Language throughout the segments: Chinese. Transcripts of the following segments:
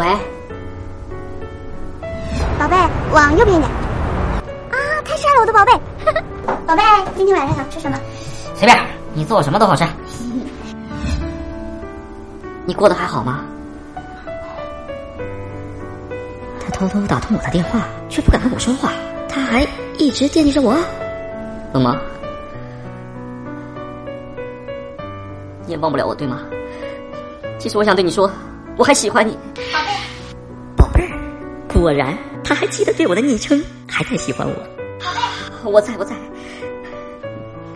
喂，宝贝，往右边一点。啊，太帅了，我的宝贝！宝贝，今天晚上想吃什么？随便，你做什么都好吃。你过得还好吗？他偷偷打通我的电话，却不敢跟我说话，他还一直惦记着我。怎么，你也忘不了我，对吗？其实我想对你说，我还喜欢你，宝贝，宝贝儿。果然，他还记得对我的昵称，还在喜欢我。宝贝，我在，我在，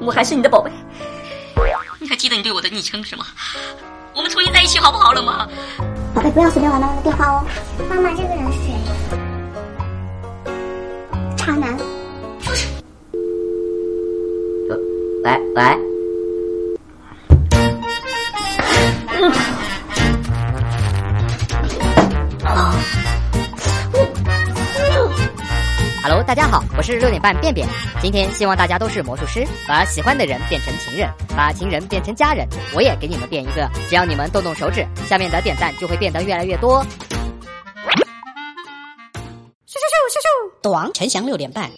我还是你的宝贝。你还记得你对我的昵称是吗？我们重新在一起好不好，冷吗？宝贝，不要随便玩妈妈的电话哦。妈妈，这个人是谁？渣男。呃喂喂，Hello，大家好，我是六点半便便。今天希望大家都是魔术师，把喜欢的人变成情人，把情人变成家人。我也给你们变一个，只要你们动动手指，下面的点赞就会变得越来越多。咻咻咻咻咻，赌王陈翔六点半